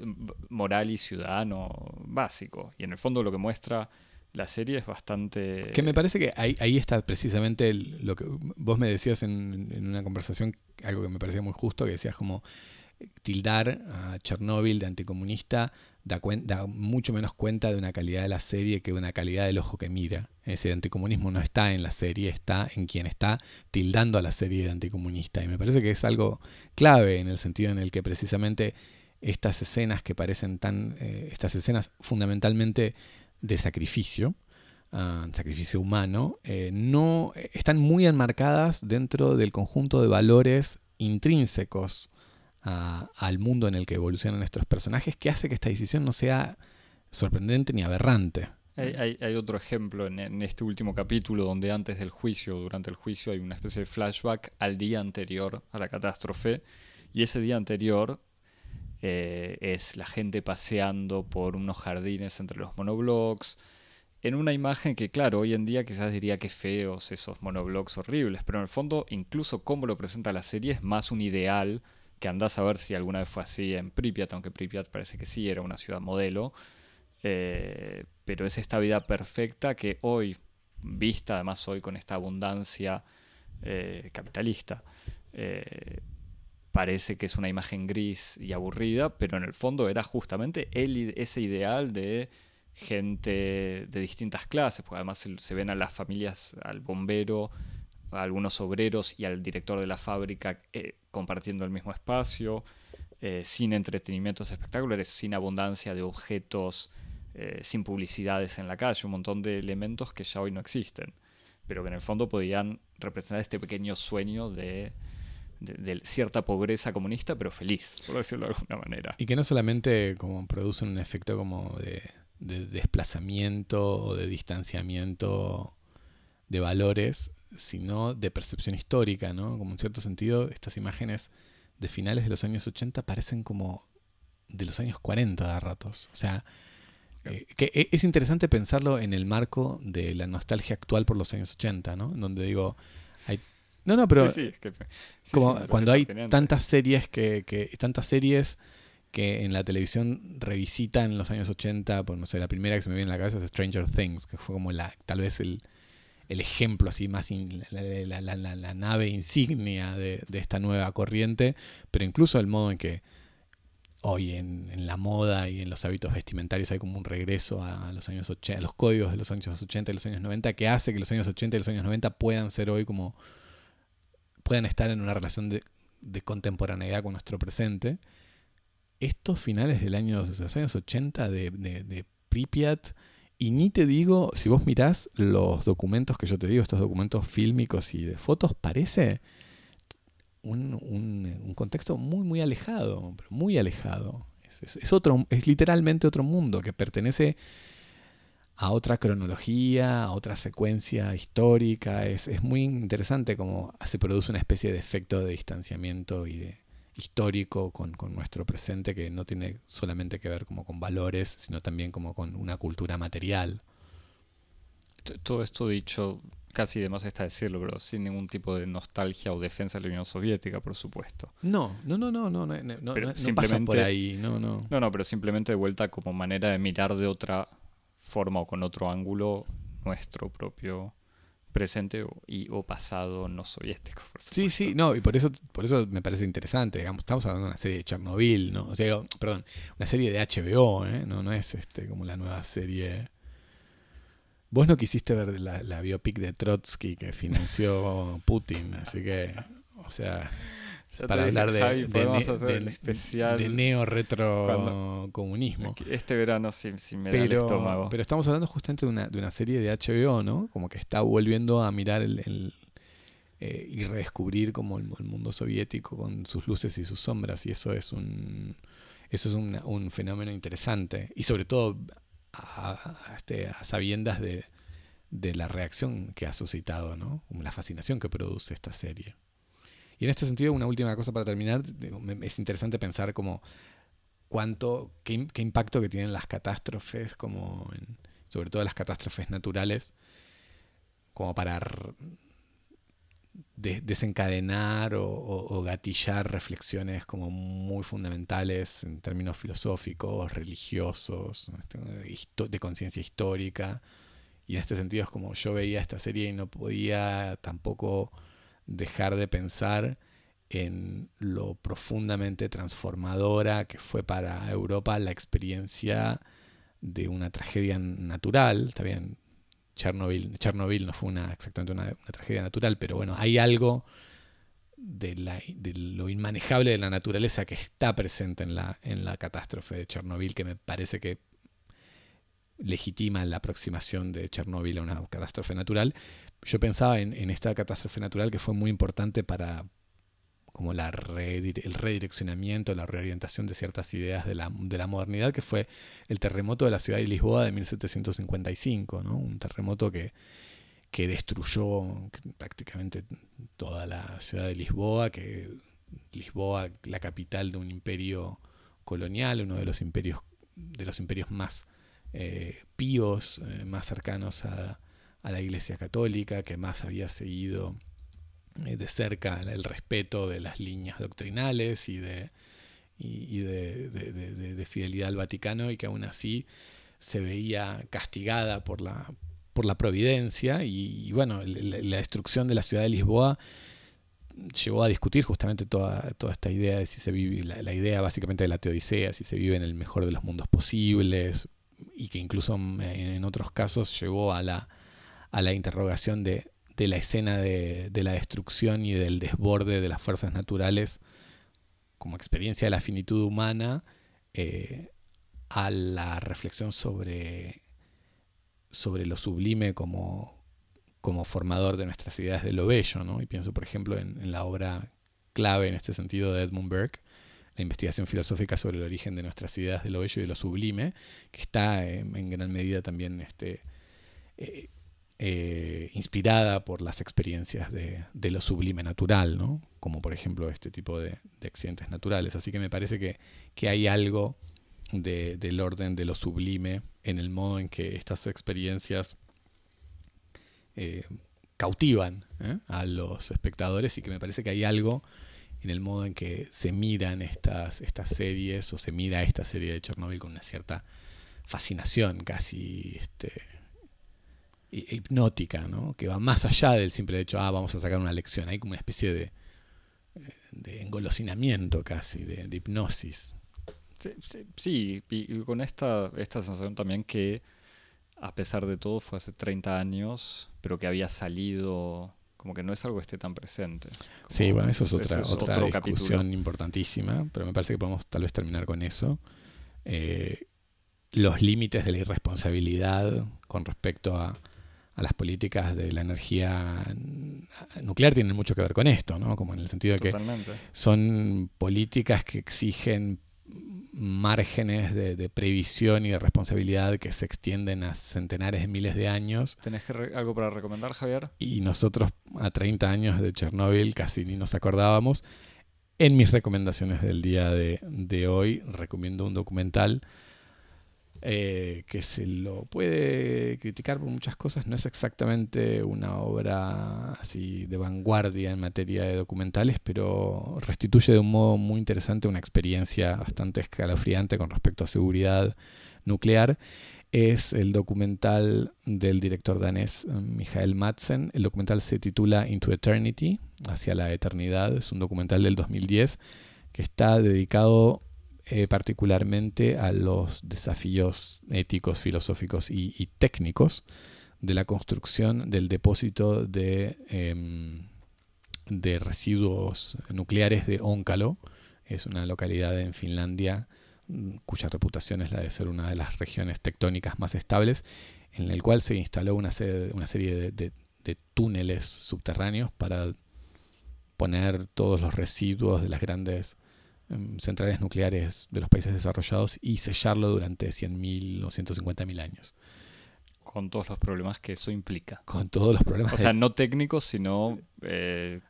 moral y ciudadano básico. Y en el fondo lo que muestra la serie es bastante... Que me parece que ahí, ahí está precisamente lo que vos me decías en, en, una conversación, algo que me parecía muy justo, que decías como tildar a Chernóbil de anticomunista da, da, mucho menos cuenta de una calidad de la serie que de una calidad del ojo que mira. Ese anticomunismo no está en la serie, está en quien está tildando a la serie de anticomunista. Y me parece que es algo clave en el sentido en el que precisamente estas escenas que parecen tan, eh, estas escenas fundamentalmente de sacrificio, uh, sacrificio humano, eh, no están muy enmarcadas dentro del conjunto de valores intrínsecos al mundo en el que evolucionan nuestros personajes, que hace que esta decisión no sea sorprendente ni aberrante. Hay, otro ejemplo en, este último capítulo donde antes del juicio, durante el juicio, hay una especie de flashback al día anterior a la catástrofe. Y ese día anterior eh, es la gente paseando por unos jardines entre los monoblocks. En una imagen que, claro, hoy en día quizás diría que feos esos monoblocks horribles, pero en el fondo, incluso como lo presenta la serie, es más un ideal que andás a ver si alguna vez fue así en Pripyat, aunque Pripyat parece que sí era una ciudad modelo. Eh, pero es esta vida perfecta que hoy, vista además hoy con esta abundancia eh, capitalista, eh, parece que es una imagen gris y aburrida, pero en el fondo era justamente ese ideal de gente de distintas clases, porque además se, se ven a las familias, al bombero, algunos obreros y al director de la fábrica eh, compartiendo el mismo espacio, eh, sin entretenimientos espectaculares, sin abundancia de objetos, eh, sin publicidades en la calle, un montón de elementos que ya hoy no existen, pero que en el fondo podían representar este pequeño sueño de, cierta pobreza comunista, pero feliz, por decirlo de alguna manera. Y que no solamente como producen un efecto como de, de desplazamiento o de distanciamiento de valores, sino de percepción histórica, ¿no? Como en cierto sentido, estas imágenes de finales de los años 80 parecen como de los años 40 a ratos. O sea, eh, que e, es interesante pensarlo en el marco de la nostalgia actual por los años 80, ¿no? En donde digo, hay... No, no, pero como cuando hay tantas series que, que, tantas series que en la televisión revisitan los años 80, pues no sé, la primera que se me viene en la cabeza es Stranger Things, que fue como la, tal vez el, el ejemplo así más, la, nave insignia de, esta nueva corriente, pero incluso el modo en que hoy en, la moda y en los hábitos vestimentarios hay como un regreso a los años 80, a los códigos de los años 80 y los años 90 que hace que los años 80 y los años 90 puedan ser hoy como puedan estar en una relación de, contemporaneidad con nuestro presente. Estos finales del año, los años 80 de, de, de Pripyat, y ni te digo, si vos mirás los documentos que yo te digo, estos documentos fílmicos y de fotos, parece un, un, contexto muy, muy alejado, muy alejado. Es, es, otro, es literalmente otro mundo que pertenece a otra cronología, a otra secuencia histórica. Es, es muy interesante cómo se produce una especie de efecto de distanciamiento y de, histórico con, nuestro presente que no tiene solamente que ver como con valores, sino también como con una cultura material. Todo esto dicho, casi de más está decirlo, pero sin ningún tipo de nostalgia o defensa de la Unión Soviética, por supuesto. No, no, no, no, no, no, no, simplemente, por ahí, no, no. No, no, pero simplemente de vuelta como manera de mirar de otra forma o con otro ángulo nuestro propio presente o, y, o pasado no soviético. sí, sí, no, y por eso, por eso me parece interesante, digamos, estamos hablando de una serie de Chernobyl, ¿no? O sea, perdón, una serie de HBO, ¿eh? No, no es este como la nueva serie... Vos no quisiste ver la, la biopic de Trotsky que financió Putin, así que, o sea para hablar de, de, especial de neo retro comunismo. Este verano sí, me pero, da el estómago. Pero estamos hablando justamente de una, de una serie de HBO, ¿no? Como que está volviendo a mirar el, eh, y redescubrir como el, mundo soviético con sus luces y sus sombras y eso es un eso es un, un fenómeno interesante y sobre todo a, este, sabiendas de, la reacción que ha suscitado, ¿no? la fascinación que produce esta serie. Y en este sentido, una última cosa para terminar, es interesante pensar como cuánto, qué, impacto que tienen las catástrofes, como sobre todo las catástrofes naturales, como para desencadenar o, gatillar reflexiones como muy fundamentales en términos filosóficos, religiosos, este, de conciencia histórica. Y en este sentido es como yo veía esta serie y no podía tampoco dejar de pensar en lo profundamente transformadora que fue para Europa la experiencia de una tragedia natural, está bien, Chernobyl, Chernobyl no fue una, exactamente una, tragedia natural, pero bueno, hay algo de, lo inmanejable de la naturaleza que está presente en la, en la catástrofe de Chernobyl, que me parece que legitima la aproximación de Chernobyl a una catástrofe natural. Yo pensaba en, esta catástrofe natural que fue muy importante para, como el redireccionamiento, la reorientación de ciertas ideas de la, de la, modernidad, que fue el terremoto de la ciudad de Lisboa de 1755, ¿no? un terremoto que, que destruyó prácticamente toda la ciudad de Lisboa, que Lisboa, la capital de un imperio colonial, uno de los imperios, de los imperios más eh, píos, eh, más cercanos a, a la Iglesia Católica, que más había seguido eh, de cerca el respeto de las líneas doctrinales y de, y, de, fidelidad al Vaticano y que aún así se veía castigada por la, por la providencia. Y, bueno, la, destrucción de la ciudad de Lisboa llevó a discutir justamente toda, toda esta idea de si se vive, la, idea básicamente de la teodicea, si se vive en el mejor de los mundos posibles y que incluso en, otros casos llevó a la, a la interrogación de de la escena de, la destrucción y del desborde de las fuerzas naturales como experiencia de la finitud humana eh, a la reflexión sobre, sobre lo sublime como, como formador de nuestras ideas de lo bello. ¿no? Y pienso, por ejemplo, en, la obra clave en este sentido de Edmund Burke, la investigación filosófica sobre el origen de nuestras ideas de lo bello y de lo sublime, que está en gran medida también este, eh, eh, inspirada por las experiencias de, lo sublime natural, ¿no? como por ejemplo este tipo de, accidentes naturales. Así que me parece que, hay algo del orden de lo sublime en el modo en que estas experiencias eh, cautivan ¿eh? a los espectadores y que me parece que hay algo en el modo en que se miran estas, estas series o se mira esta serie de Chernobyl con una cierta fascinación casi este, hipnótica, ¿no? que va más allá del simple hecho, ah, vamos a sacar una lección. Hay como una especie de, de engolosinamiento casi, de, hipnosis. Sí, y con esta, esta sensación también que, a pesar de todo, fue hace 30 años, pero que había salido, como que no es algo que esté tan presente. sí, bueno, eso es otra, otra discusión importantísima, pero me parece que podemos tal vez terminar con eso. Eh, los límites de la irresponsabilidad con respecto a a las políticas de la energía nuclear tienen mucho que ver con esto, ¿no? Como en el sentido de que son políticas que exigen márgenes de, previsión y de responsabilidad que se extienden a centenares de miles de años. ¿Tenés algo para recomendar, Javier? Y nosotros a 30 años de Chernóbil casi ni nos acordábamos. En mis recomendaciones del día de, de hoy recomiendo un documental eh, que se lo puede criticar por muchas cosas, no es exactamente una obra así de vanguardia en materia de documentales, pero restituye de un modo muy interesante una experiencia bastante escalofriante con respecto a seguridad nuclear. Es el documental del director danés Michael Madsen. El documental se titula Into Eternity, hacia la eternidad. Es un documental del 2010 que está dedicado eh, particularmente a los desafíos éticos, filosóficos y, técnicos de la construcción del depósito de, em, residuos nucleares de Onkalo. Es una localidad en Finlandia mm, cuya reputación es la de ser una de las regiones tectónicas más estables, en el cual se instaló una, serie de, túneles subterráneos para poner todos los residuos de las grandes centrales nucleares de los países desarrollados y sellarlo durante 100.000 o 150.000 años. Con todos los problemas que eso implica. Con todos los problemas. O sea, no técnicos, sino, eh,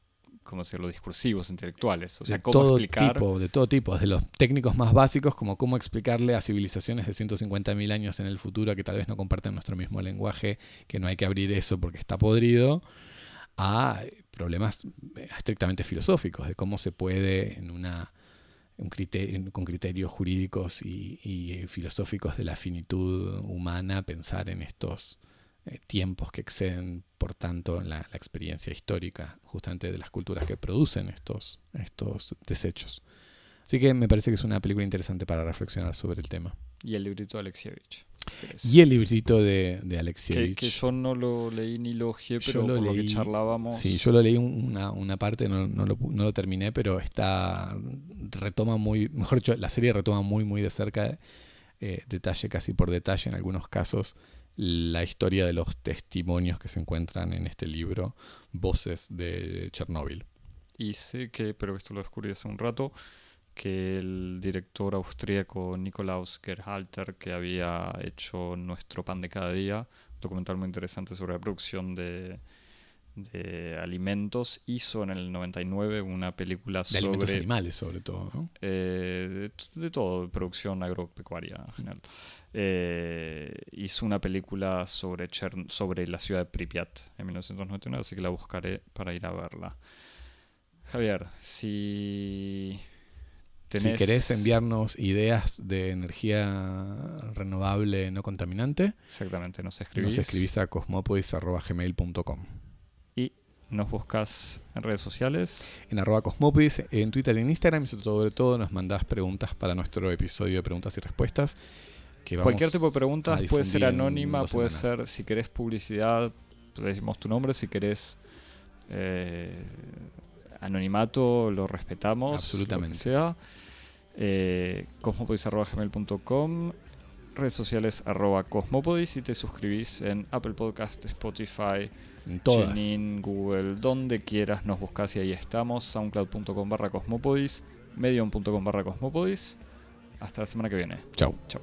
¿cómo decirlo?, discursivos, intelectuales. O sea, de cómo todo explicar... tipo, de todo tipo, desde los técnicos más básicos, como cómo explicarle a civilizaciones de 150.000 años en el futuro que tal vez no comparten nuestro mismo lenguaje, que no hay que abrir eso porque está podrido, a problemas eh, estrictamente filosóficos, de cómo se puede en una un criterio, con criterios jurídicos y, eh, filosóficos de la finitud humana pensar en estos eh, tiempos que exceden, por tanto, la, la, experiencia histórica justamente de las culturas que producen estos, estos desechos. Así que me parece que es una película interesante para reflexionar sobre el tema. Y el librito de Alexievich. Y el librito de, de Alexievich. Que, que, yo no lo leí ni lo ojeé, pero lo por leí, lo que charlábamos. Sí, yo lo leí una, una parte, no, no, lo, no, lo, terminé, pero está. retoma muy. Mejor dicho, la serie retoma muy, muy de cerca, eh, detalle casi por detalle en algunos casos, la historia de los testimonios que se encuentran en este libro, Voces de Chernóbil. Y sé que, pero esto lo descubrí hace un rato, que el director austríaco Nikolaus Gerhalter, que había hecho Nuestro pan de cada día, un documental muy interesante sobre la producción de, de alimentos, hizo en el 99 una película de sobre... alimentos animales sobre todo, ¿no? Eh, de, de, todo, de producción agropecuaria en general. Eh, hizo una película sobre, Chern sobre la ciudad de Pripyat en 1999, así que la buscaré para ir a verla. Javier, si si querés enviarnos ideas de energía renovable no contaminante, exactamente, nos escribís, nos escribís a cosmopodis.gmail.com y nos buscas en redes sociales. En arroba cosmopodis, en Twitter y en Instagram y sobre todo nos mandás preguntas para nuestro episodio de preguntas y respuestas. Que Cualquier tipo de preguntas puede ser anónima, puede ser, si querés publicidad, le decimos tu nombre, si querés... Eh, anonimato lo respetamos. Absolutamente. Sea. Eh, cosmopodis.gmail.com redes sociales arroba cosmopodis y te suscribís en Apple Podcast, Spotify, TuneIn, Google, donde quieras nos buscas y ahí estamos, soundcloud.com barra cosmopodis, medium.com barra cosmopodis. Hasta la semana que viene. Chau. Chau.